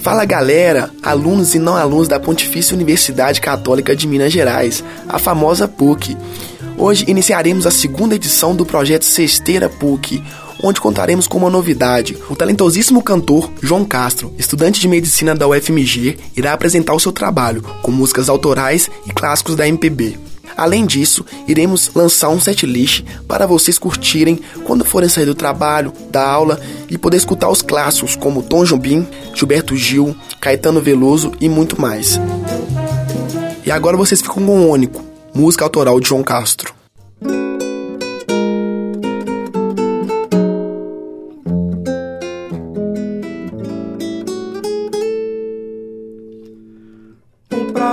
Fala galera, alunos e não alunos da Pontifícia Universidade Católica de Minas Gerais, a famosa PUC. Hoje iniciaremos a segunda edição do projeto Cesteira PUC, onde contaremos com uma novidade. O talentosíssimo cantor João Castro, estudante de medicina da UFMG, irá apresentar o seu trabalho com músicas autorais e clássicos da MPB. Além disso, iremos lançar um setlist para vocês curtirem quando forem sair do trabalho, da aula e poder escutar os clássicos como Tom Jobim, Gilberto Gil, Caetano Veloso e muito mais. E agora vocês ficam com o único, música autoral de João Castro.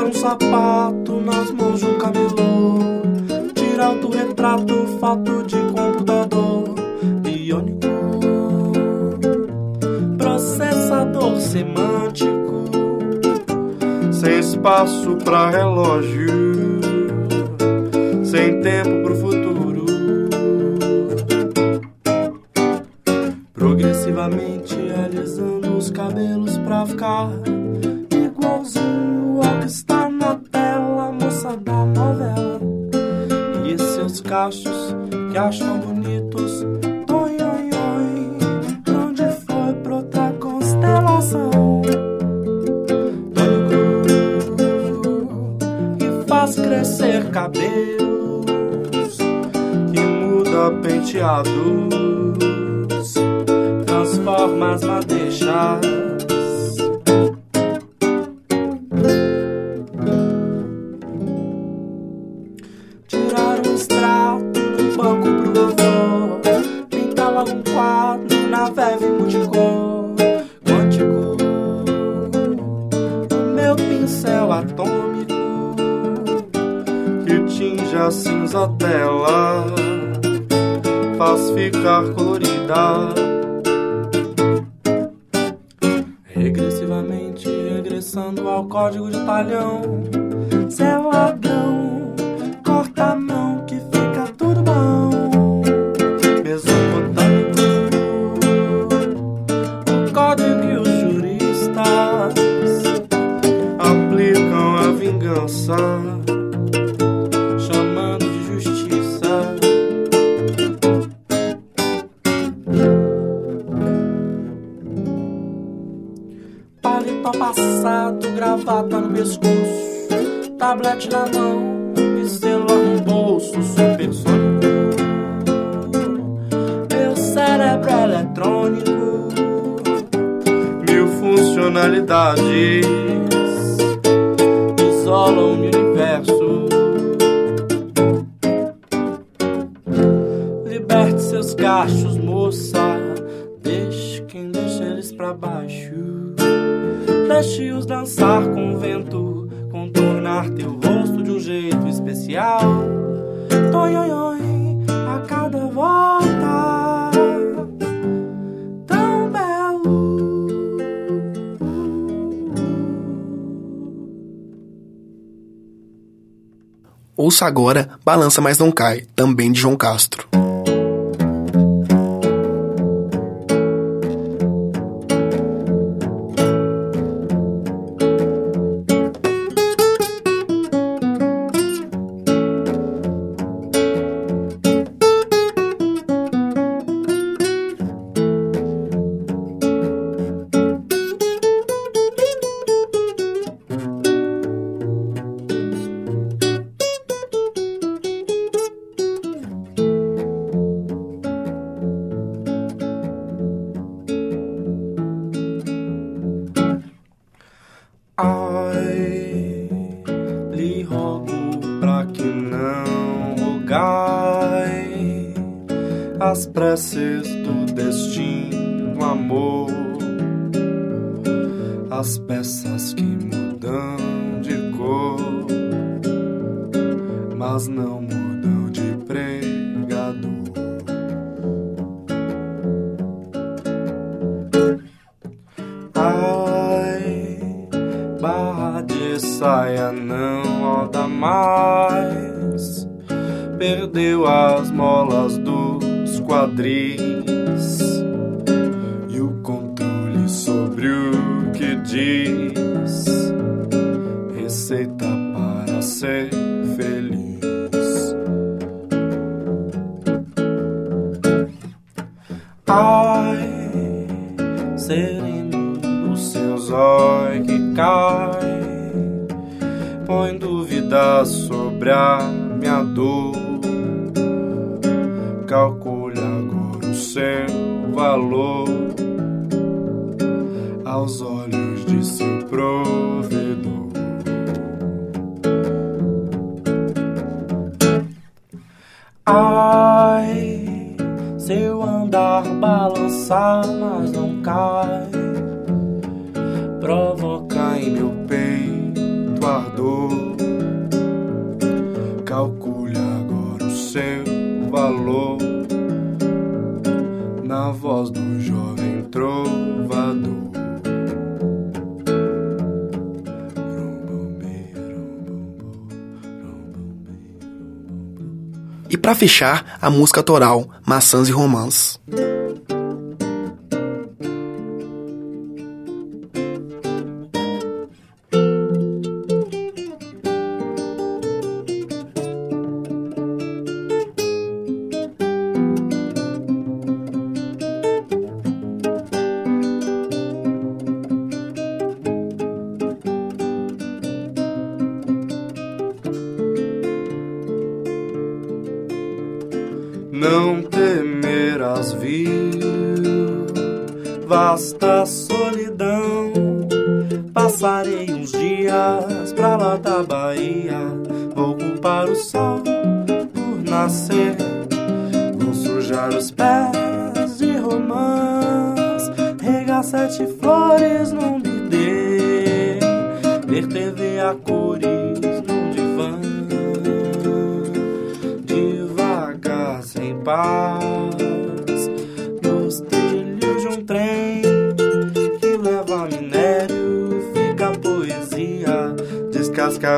Um sapato nas de um camelô Tirar autorretrato, fato de computador Biônico. Processador semântico Sem espaço pra relógio Sem tempo pro futuro. Progressivamente alisando os cabelos pra ficar da novela. E seus cachos que acham bonitos, oi, oi, oi, onde foi pra outra constelação? Tônico, e faz crescer cabelos, que muda penteados, transforma as madeixas. Código de Ouça agora Balança Mas Não Cai, também de João Castro. Aos olhos de seu provedor. Fechar, a música autoral Maçãs e Romãs.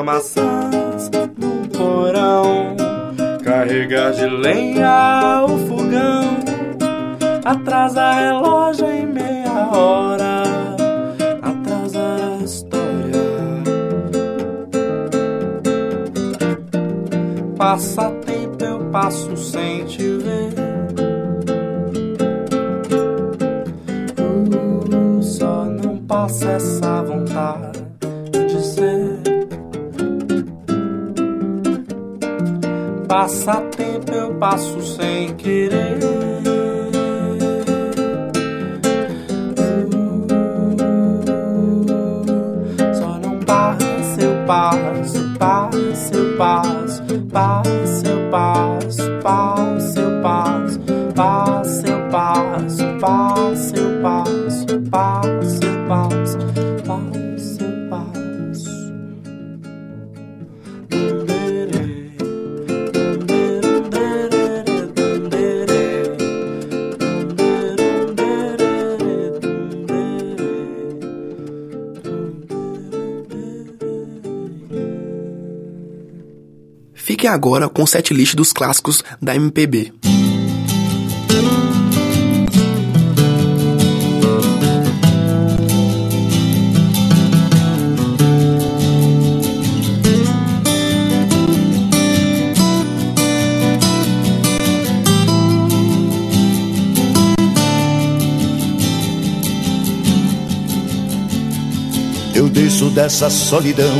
Maçãs num porão, carregar de lenha o fogão, atrasa relógio em meia hora, atrasar a história. Passa tempo, eu passo sem te ver. Só não passa essa Passa tempo, eu passo sem querer. Agora com o setlist dos clássicos da MPB. Eu desço dessa solidão,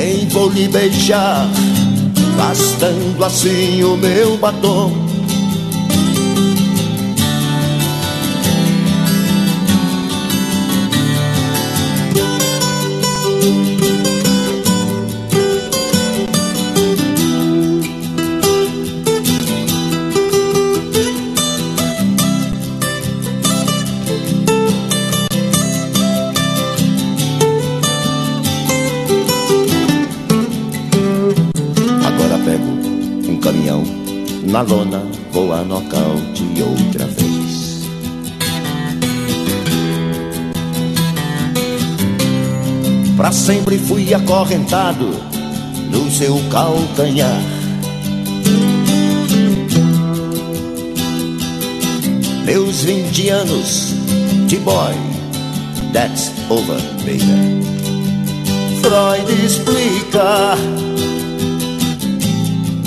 Nem vou lhe beijar, gastando assim o meu batom. Na lona vou a nocaute outra vez. Pra sempre fui acorrentado no seu calcanhar. Meus 20 anos de boy, that's over, baby. Freud explica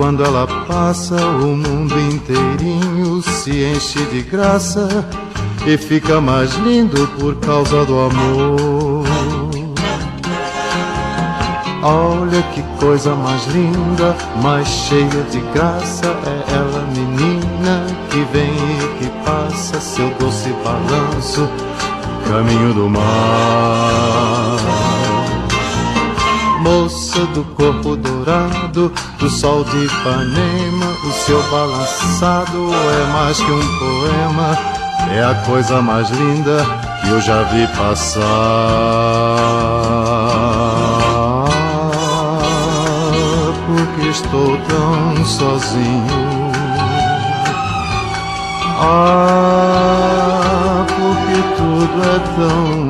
quando ela passa o mundo inteirinho se enche de graça e fica mais lindo por causa do amor. Olha que coisa mais linda, mais cheia de graça é ela, menina que vem e que passa seu doce balanço, caminho do mar moça do corpo dourado, do sol de Ipanema, o seu balançado é mais que um poema, é a coisa mais linda que eu já vi passar. Porque estou tão sozinho Ah, porque tudo é tão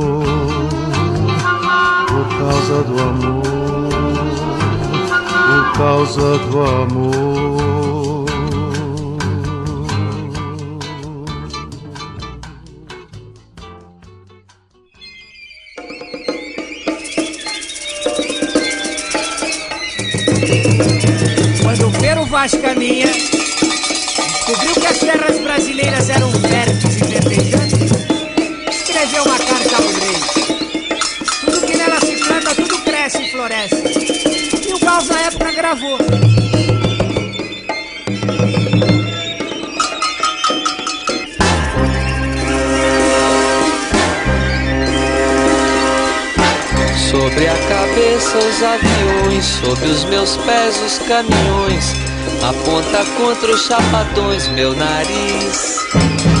Causa do amor. Por causa do amor. Quando o Pero Vaz caminha, descobriu que as terras brasileiras eram gravou. Sobre a cabeça os aviões, sob os meus pés os caminhões. Aponta contra os chapadões meu nariz.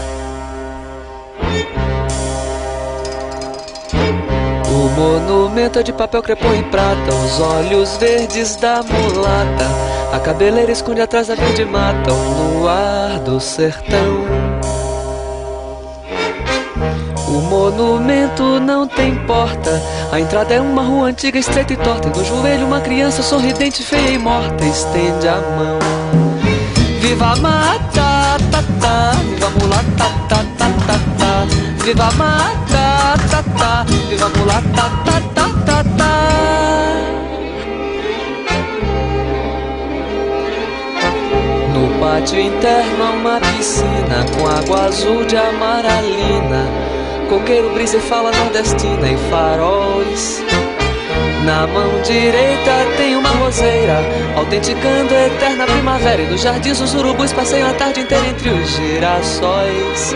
monumento de papel crepom e prata, os olhos verdes da mulata. A cabeleira esconde atrás da verde mata, o luar do sertão. O monumento não tem porta. A entrada é uma rua antiga, estreita e torta. E no joelho, uma criança sorridente, feia e morta. Estende a mão. Viva a mata, ta, ta. Viva a mulata, ta, ta, ta, ta. Viva a mata, ta, ta. Viva a mulata, ta, ta, ta, ta. No pátio interno há uma piscina com água azul de amaralina. Coqueiro, brisa e fala nordestina e faróis. Na mão direita tem uma roseira, autenticando a eterna primavera. E nos jardins os urubus passeiam a tarde inteira entre os girassóis.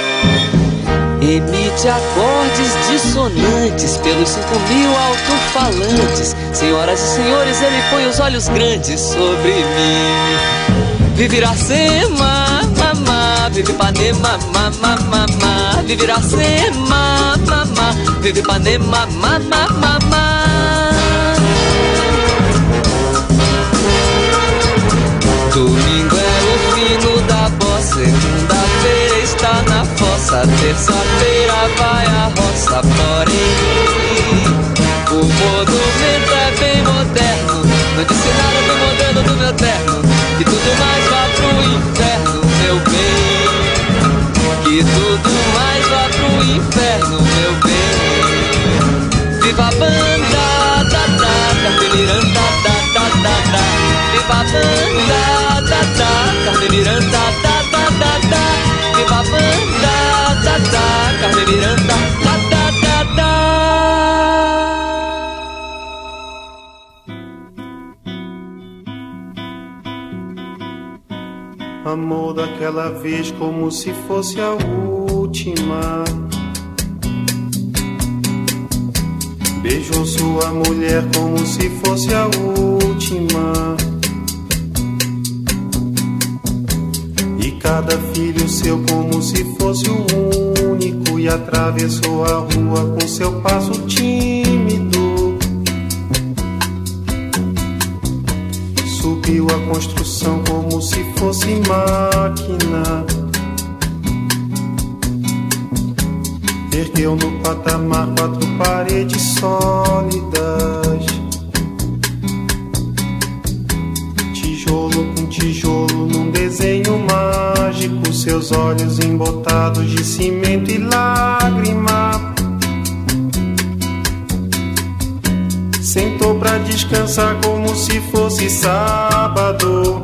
Emite acordes dissonantes pelos cinco mil alto-falantes. Senhoras e senhores, ele põe os olhos grandes sobre mim. Vive Iracema, mamá, vive Ipanema, mamá, mamá. Vive Iracema, mamá, vive Ipanema, mamá, mamá. Na fossa, terça-feira vai a roça, porém o monumento é bem moderno, não disse nada do modelo do meu terno, que tudo mais vá pro inferno, meu bem, que tudo mais vá pro inferno, meu bem. Viva a banda, da da, Carmen Miranda, da da da da. Viva a banda, da da, Carmen Miranda, da da da da. Viva a banda, da da, Carmen Miranda, da da da da. Amor daquela vez como se fosse a última. Beijou sua mulher como se fosse a última. Cada filho seu como se fosse o único. E atravessou a rua com seu passo tímido. subiu a construção como se fosse máquina. Ergueu no patamar quatro paredes sólidas. Tijolo com tijolo num desenho mágico. Seus olhos embotados de cimento e lágrima. Sentou pra descansar como se fosse sábado.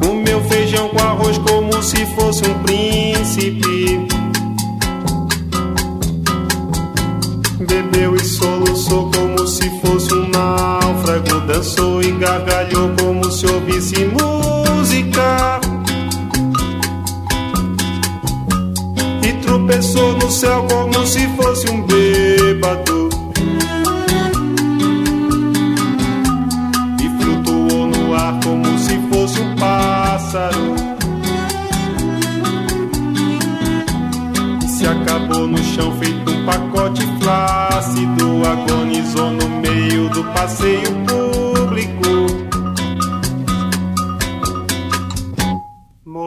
Comeu feijão com arroz como se fosse um príncipe. Bebeu e soluçou como se fosse um náufrago. Dançou e gargalhou como se ouvisse música. E tropeçou no céu como se fosse um bêbado. E flutuou no ar como se fosse um pássaro. E se acabou no chão feito um pacote flácido. Agonizou no meio do passeio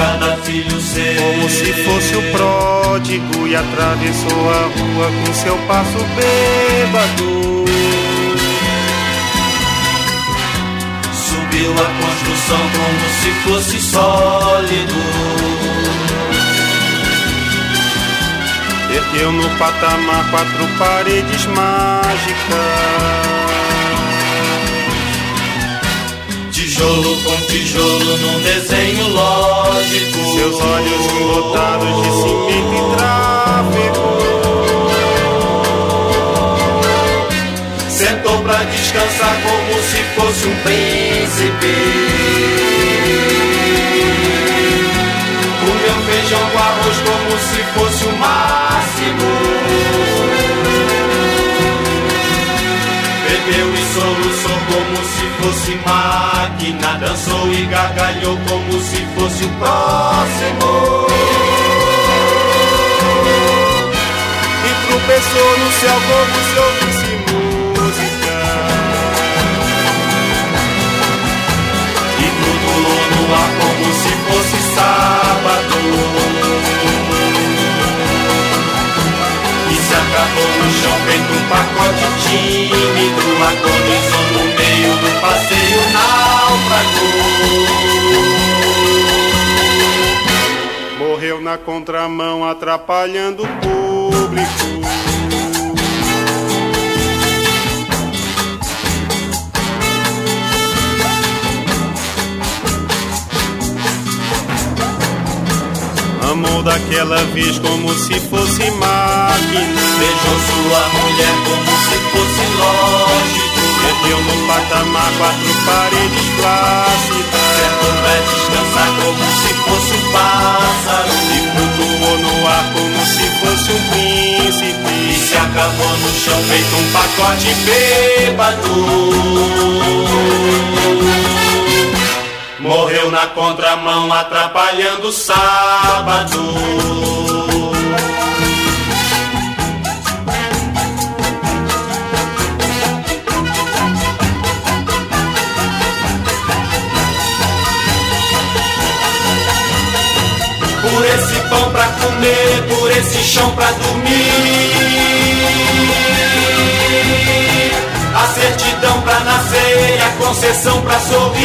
Cada filho seu. Como se fosse o pródigo e atravessou a rua com seu passo bêbado. Subiu a construção como se fosse sólido. Ergueu no patamar quatro paredes mágicas. Tijolo com tijolo num desenho lógico. Seus olhos embotados de cimento e tráfego. Sentou pra descansar como se fosse um príncipe. Comeu feijão com arroz como se fosse o máximo. Fosse máquina. Dançou e gargalhou como se fosse o próximo. E tropeçou no céu como se ouvisse música. E flutuou no ar como se fosse sábado. Se acabou no chão feito um pacote tímido. Agonizou no meio do passeio náufrago. Morreu na contramão, atrapalhando o público. Amou daquela vez como se fosse máquina. Beijou sua mulher como se fosse lógico. Ergueu no patamar quatro paredes plácidas. Sentou pra descansar como se fosse um pássaro. E flutuou no ar como se fosse um príncipe. E se acabou no chão feito um pacote bêbado. Morreu na contramão atrapalhando o sábado. Por esse pão pra comer, por esse chão pra dormir. Certidão pra nascer e a concessão pra sorrir.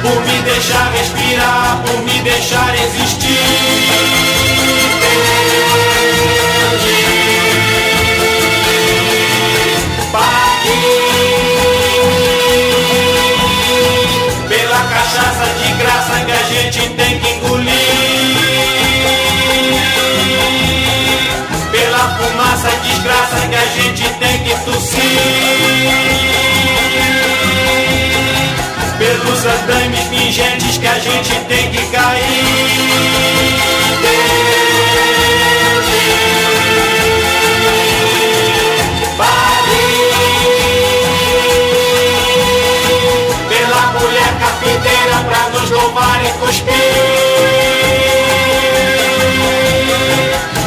Por me deixar respirar, por me deixar existir. certo sim. Pelos andames pingentes que a gente tem que cair. Desde Paris, pela mulher capiteira pra nos louvar e cuspir.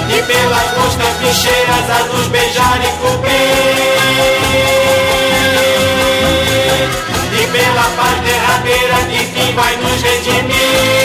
E pelas costas ficheiras a nos beijar e cobrir. Pela paz derradeira que fim vai nos redimir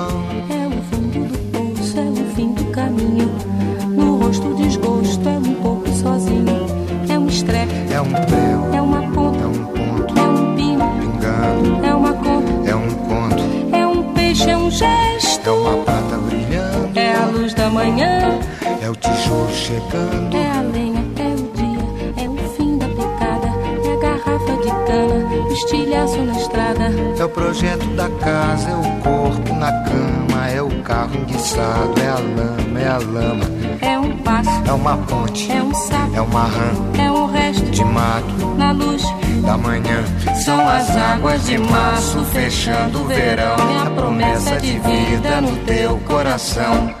É a lama, é a lama, É um passo, é uma ponte, é um sapo, é uma rã é um resto de mato na luz. da manhã. São as águas de março fechando o verão e a promessa de vida no teu coração.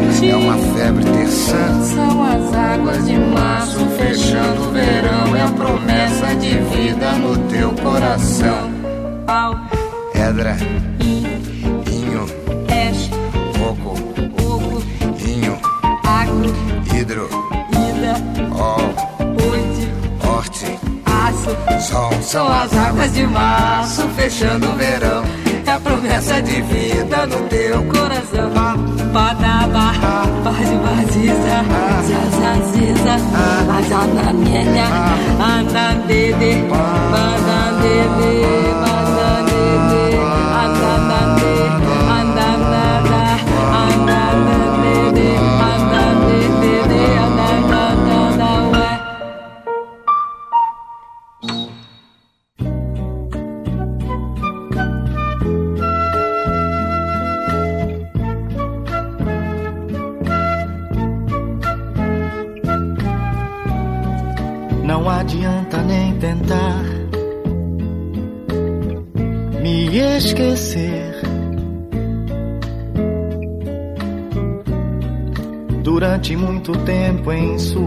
É uma febre terçã. São as águas de março fechando o verão. É a promessa de vida no teu coração. Pau, Pedra, in, inho, peixe, coco, oco, inho, agro, hidro, ida, ol, oite, horte, aço. sol. São as águas de março fechando o verão. É a promessa de vida no teu coração. Badaba, bade badiza, zazaziza, azanamienya, andandede, bandandede, bandandede,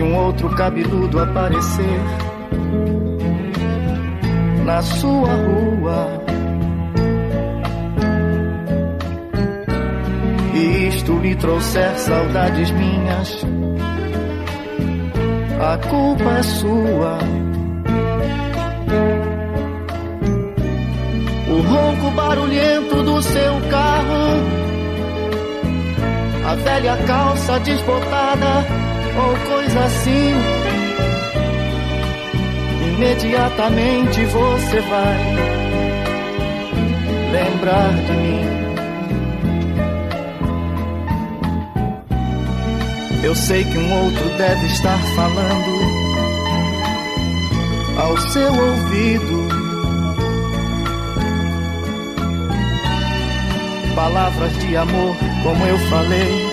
Se um outro cabeludo aparecer na sua rua. E isto lhe trouxer saudades minhas, a culpa é sua. O ronco barulhento do seu carro, a velha calça desbotada ou coisa assim imediatamente você vai lembrar de mim. Eu sei que um outro deve estar falando ao seu ouvido. Palavras de amor, como eu falei,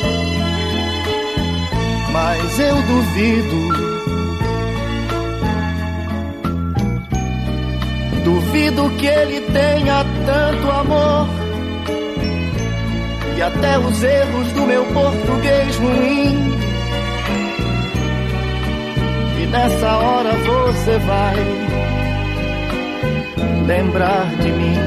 mas eu duvido. Duvido que ele tenha tanto amor. E até os erros do meu português ruim. E nessa hora você vai lembrar de mim.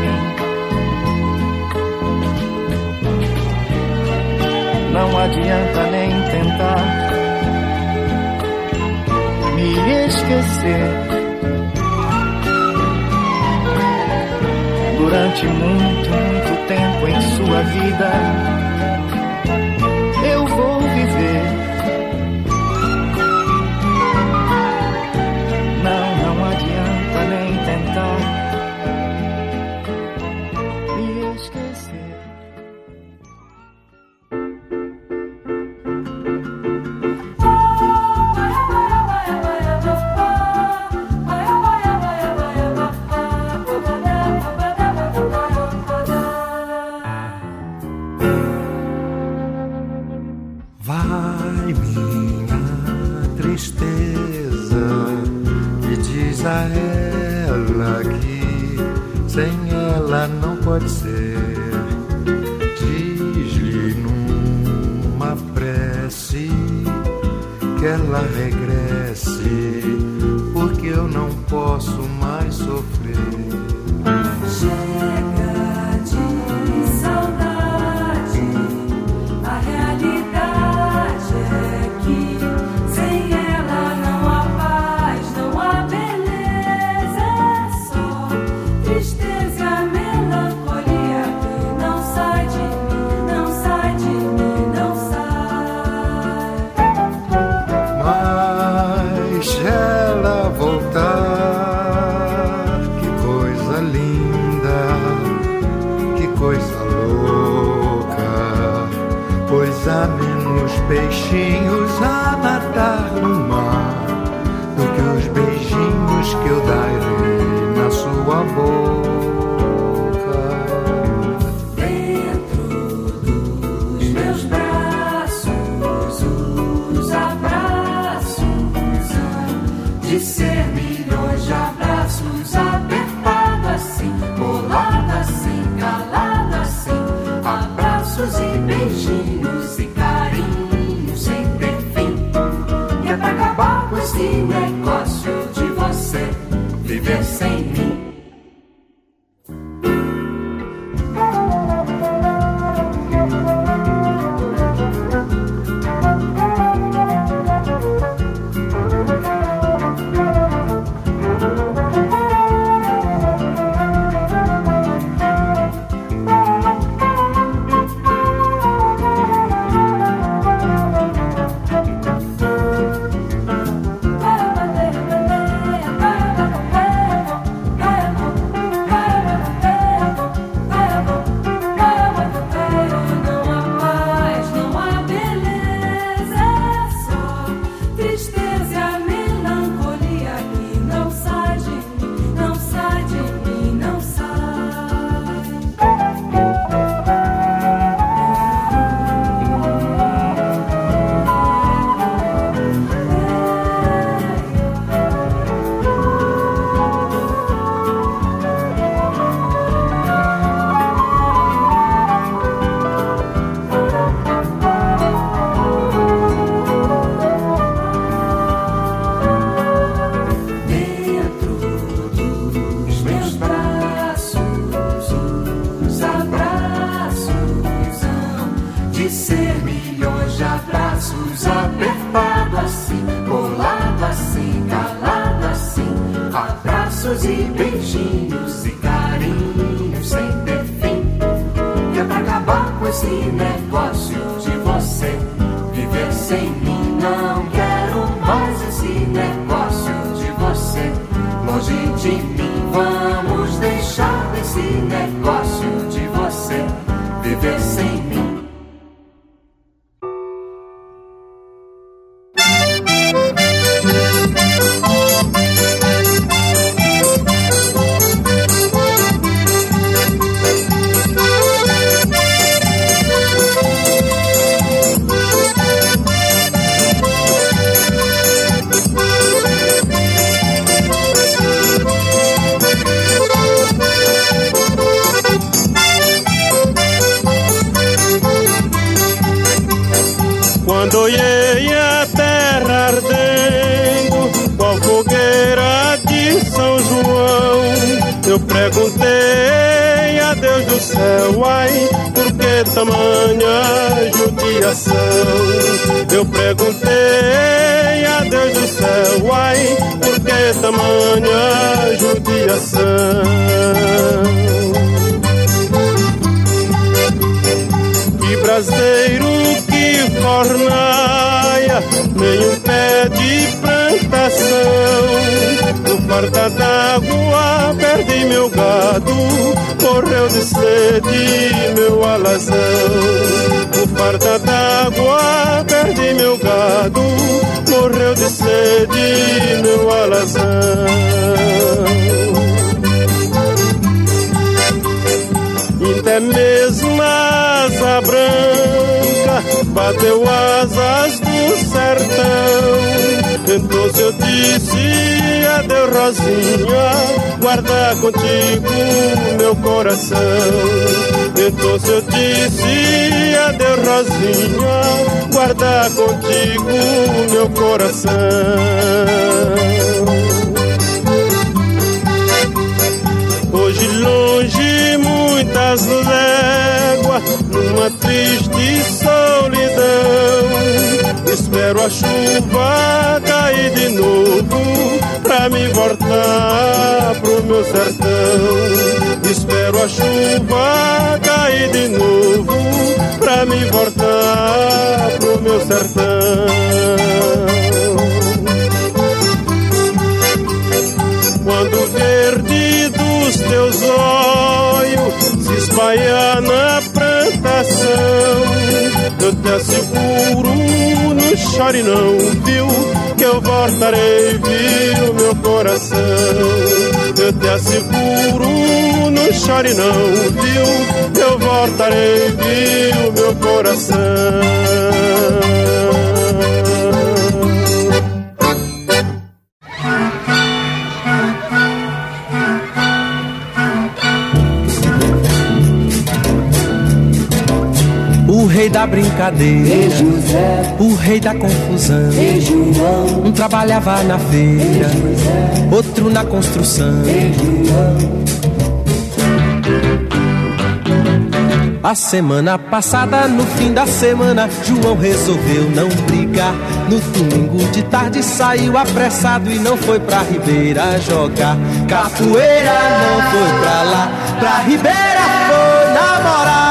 Não adianta nem tentar me esquecer. Durante muito, muito tempo em sua vida, a ela que sem ela não pode ser. Diz-lhe numa prece que ela regresse, porque eu não posso mais sofrer. watching Candoei a terra ardendo, qual fogueira de São João. Eu perguntei a Deus do céu, ai, por que tamanha judiação? Eu perguntei a Deus do céu, ai, por que tamanha judiação? cornaia, nem um pé de plantação. No farda d'água perdi meu gado, morreu de sede meu alazão. No farda d'água perdi meu gado, morreu de sede meu alazão. já deu asas do sertão. Então se eu disse adeus, Rosinha, guarda contigo meu coração. Então se eu disse adeus, Rosinha, guarda contigo meu coração. Hoje longe muitas léguas, numa triste espero a chuva cair de novo pra me voltar pro meu sertão. Espero a chuva cair de novo pra me voltar pro meu sertão. Quando verde dos teus olhos se espalhar na coração. Te asseguro, no chore não viu? Que eu voltarei viu meu coração. Eu te asseguro, no chore não viu? Que eu voltarei viu meu coração. Rei da brincadeira, o rei da confusão. Um trabalhava na feira, outro na construção. A semana passada, no fim da semana, João resolveu não brigar. No domingo de tarde saiu apressado e não foi pra Ribeira jogar. Capoeira não foi pra lá, pra Ribeira foi namorar.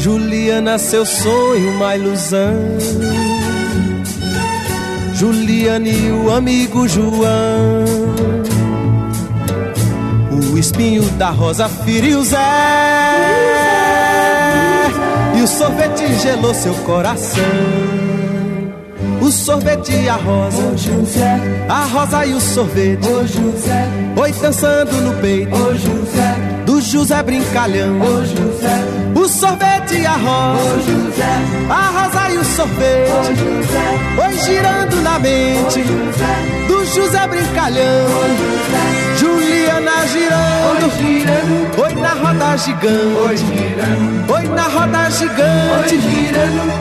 Juliana, seu sonho, uma ilusão. Juliana e o amigo João. O espinho da rosa feriu Zé. E o sorvete gelou seu coração. O sorvete e a rosa. Ô José. A rosa e o sorvete. Ô José. Oi dançando no peito. Ô José. Do José brincalhão. Ô José. O sorvete e a rosa. Ô José. A rosa e o sorvete. Ô José. Oi girando na mente. Ô José. José brincalhão. Juliana girando. Oi na roda gigante. Oi na roda gigante.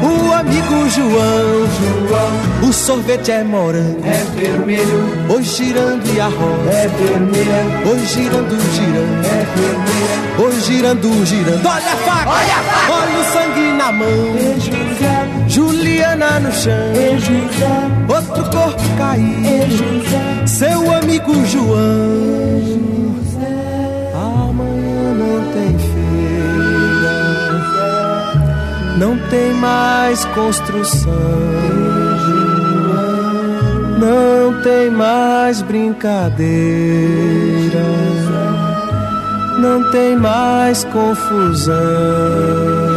O amigo João. O sorvete é morango. É vermelho. Oi girando e a rosa. É vermelha. Oi girando, girando. É vermelha. Oi girando, girando. Olha a faca. Olha a faca. Olha o sangue na mão. Juliana no chão. Outro corpo caído. Seu amigo João. Amanhã não tem feira. Não tem mais construção. Não tem mais brincadeira. Não tem mais confusão.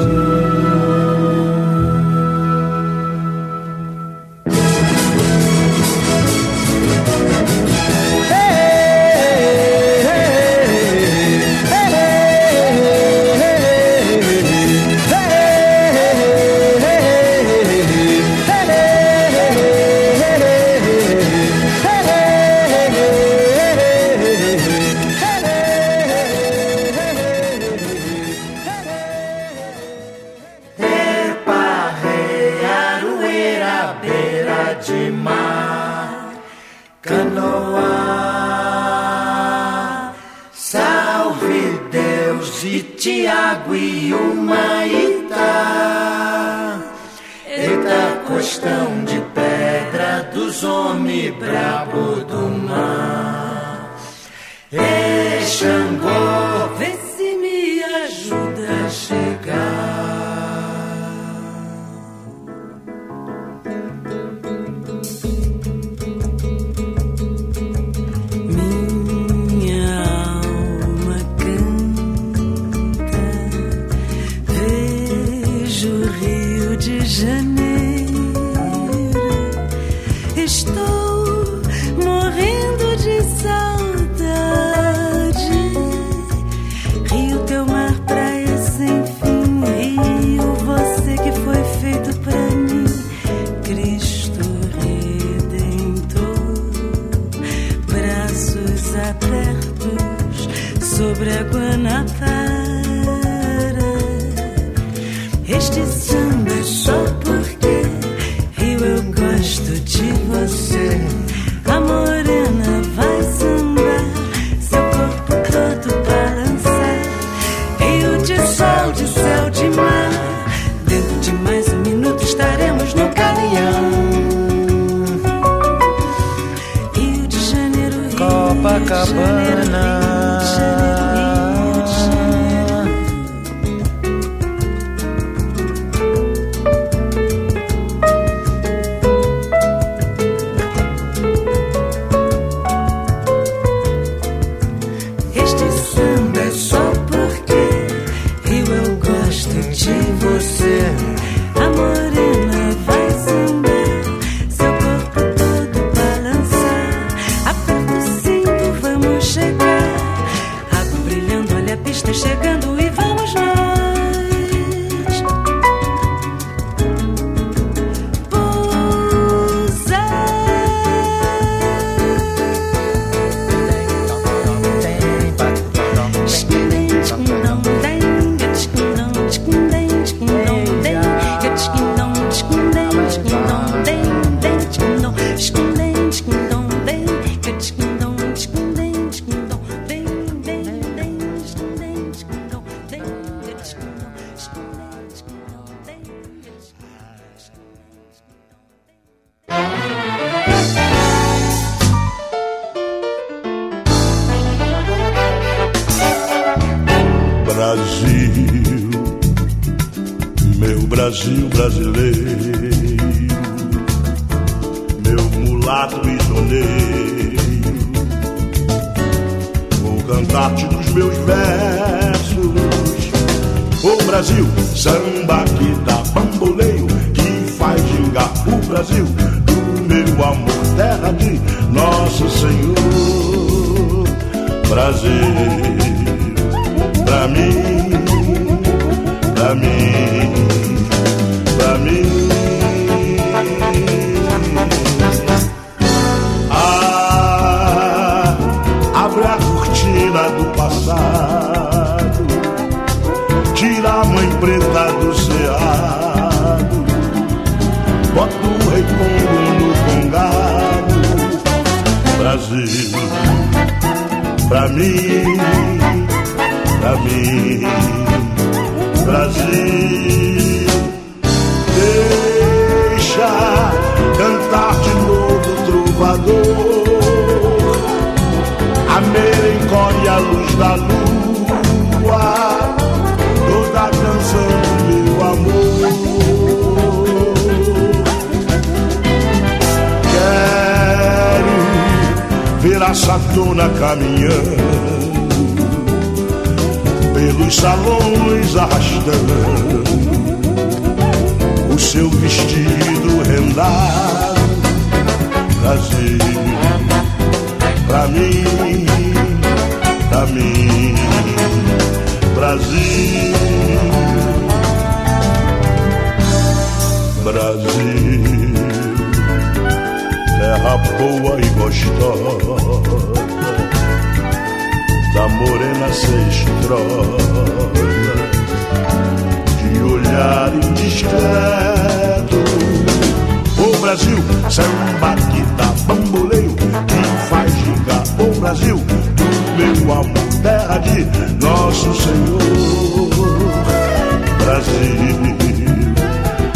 acabando.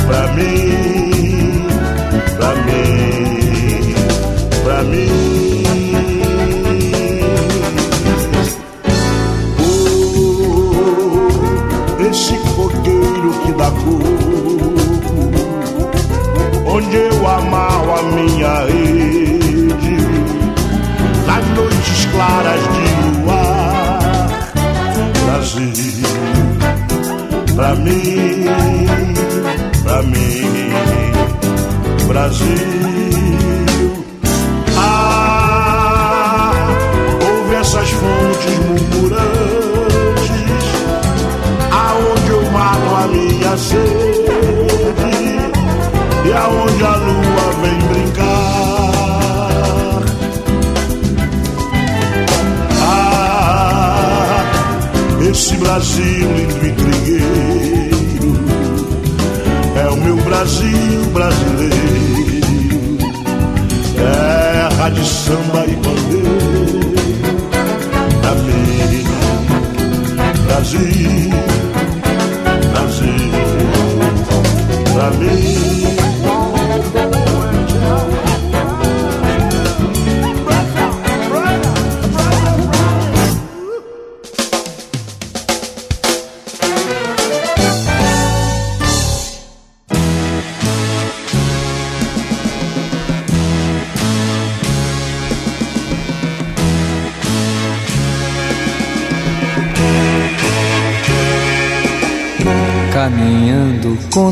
Pra mim, pra mim, pra mim. da cor, onde eu amarro a minha rede, nas noites claras de luar, Brasil, pra mim, Brasil. Ah, ouve essas fontes murmurando minha sede e aonde a lua vem brincar. Ah, esse Brasil lindo e trigueiro Brasil brasileiro, terra de samba e bandeira. Brasil pra mim.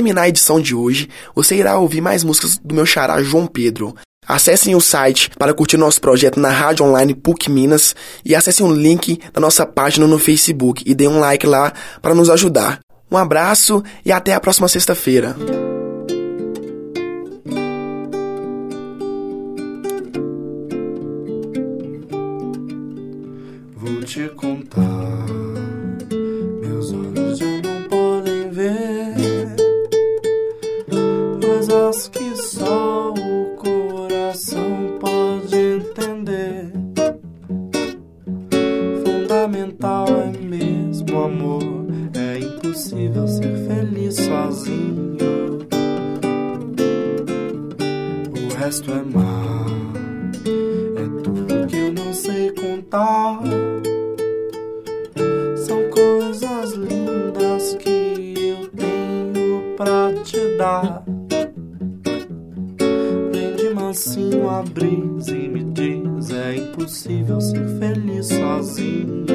Terminar a edição de hoje, você irá ouvir mais músicas do meu xará João Pedro. Acessem o site para curtir nosso projeto na rádio online PUC Minas e acessem o link da nossa página no Facebook e dê um like lá para nos ajudar. Um abraço e até a próxima sexta-feira. Vou te contar, que só o coração pode entender. Fundamental é mesmo amor, é impossível ser feliz sozinho. O resto é mar, é tudo que eu não sei contar. São coisas lindas que eu tenho pra te dar. Mansinho a brisa e me diz: é impossível ser feliz sozinho.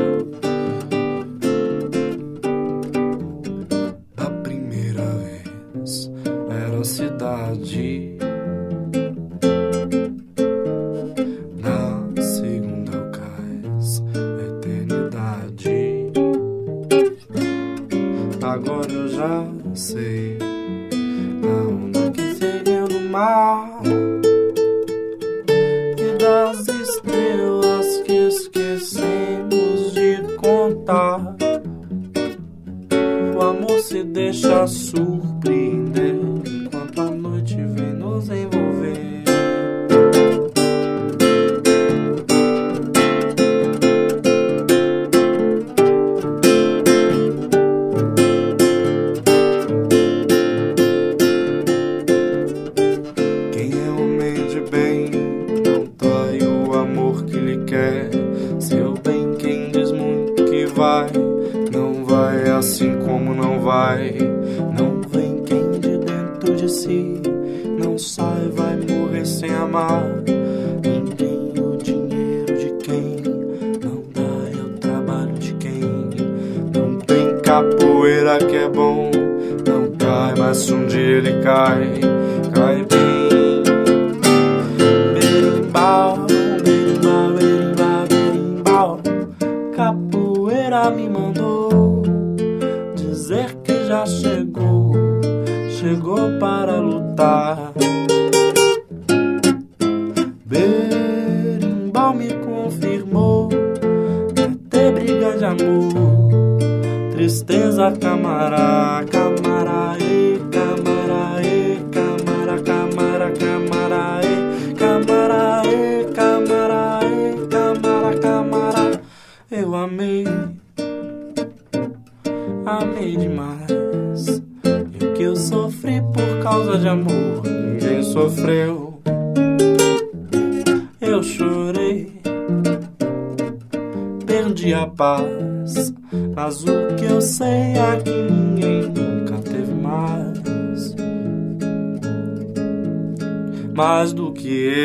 Mas o que eu sei é que ninguém nunca teve mais. Mais do que eu.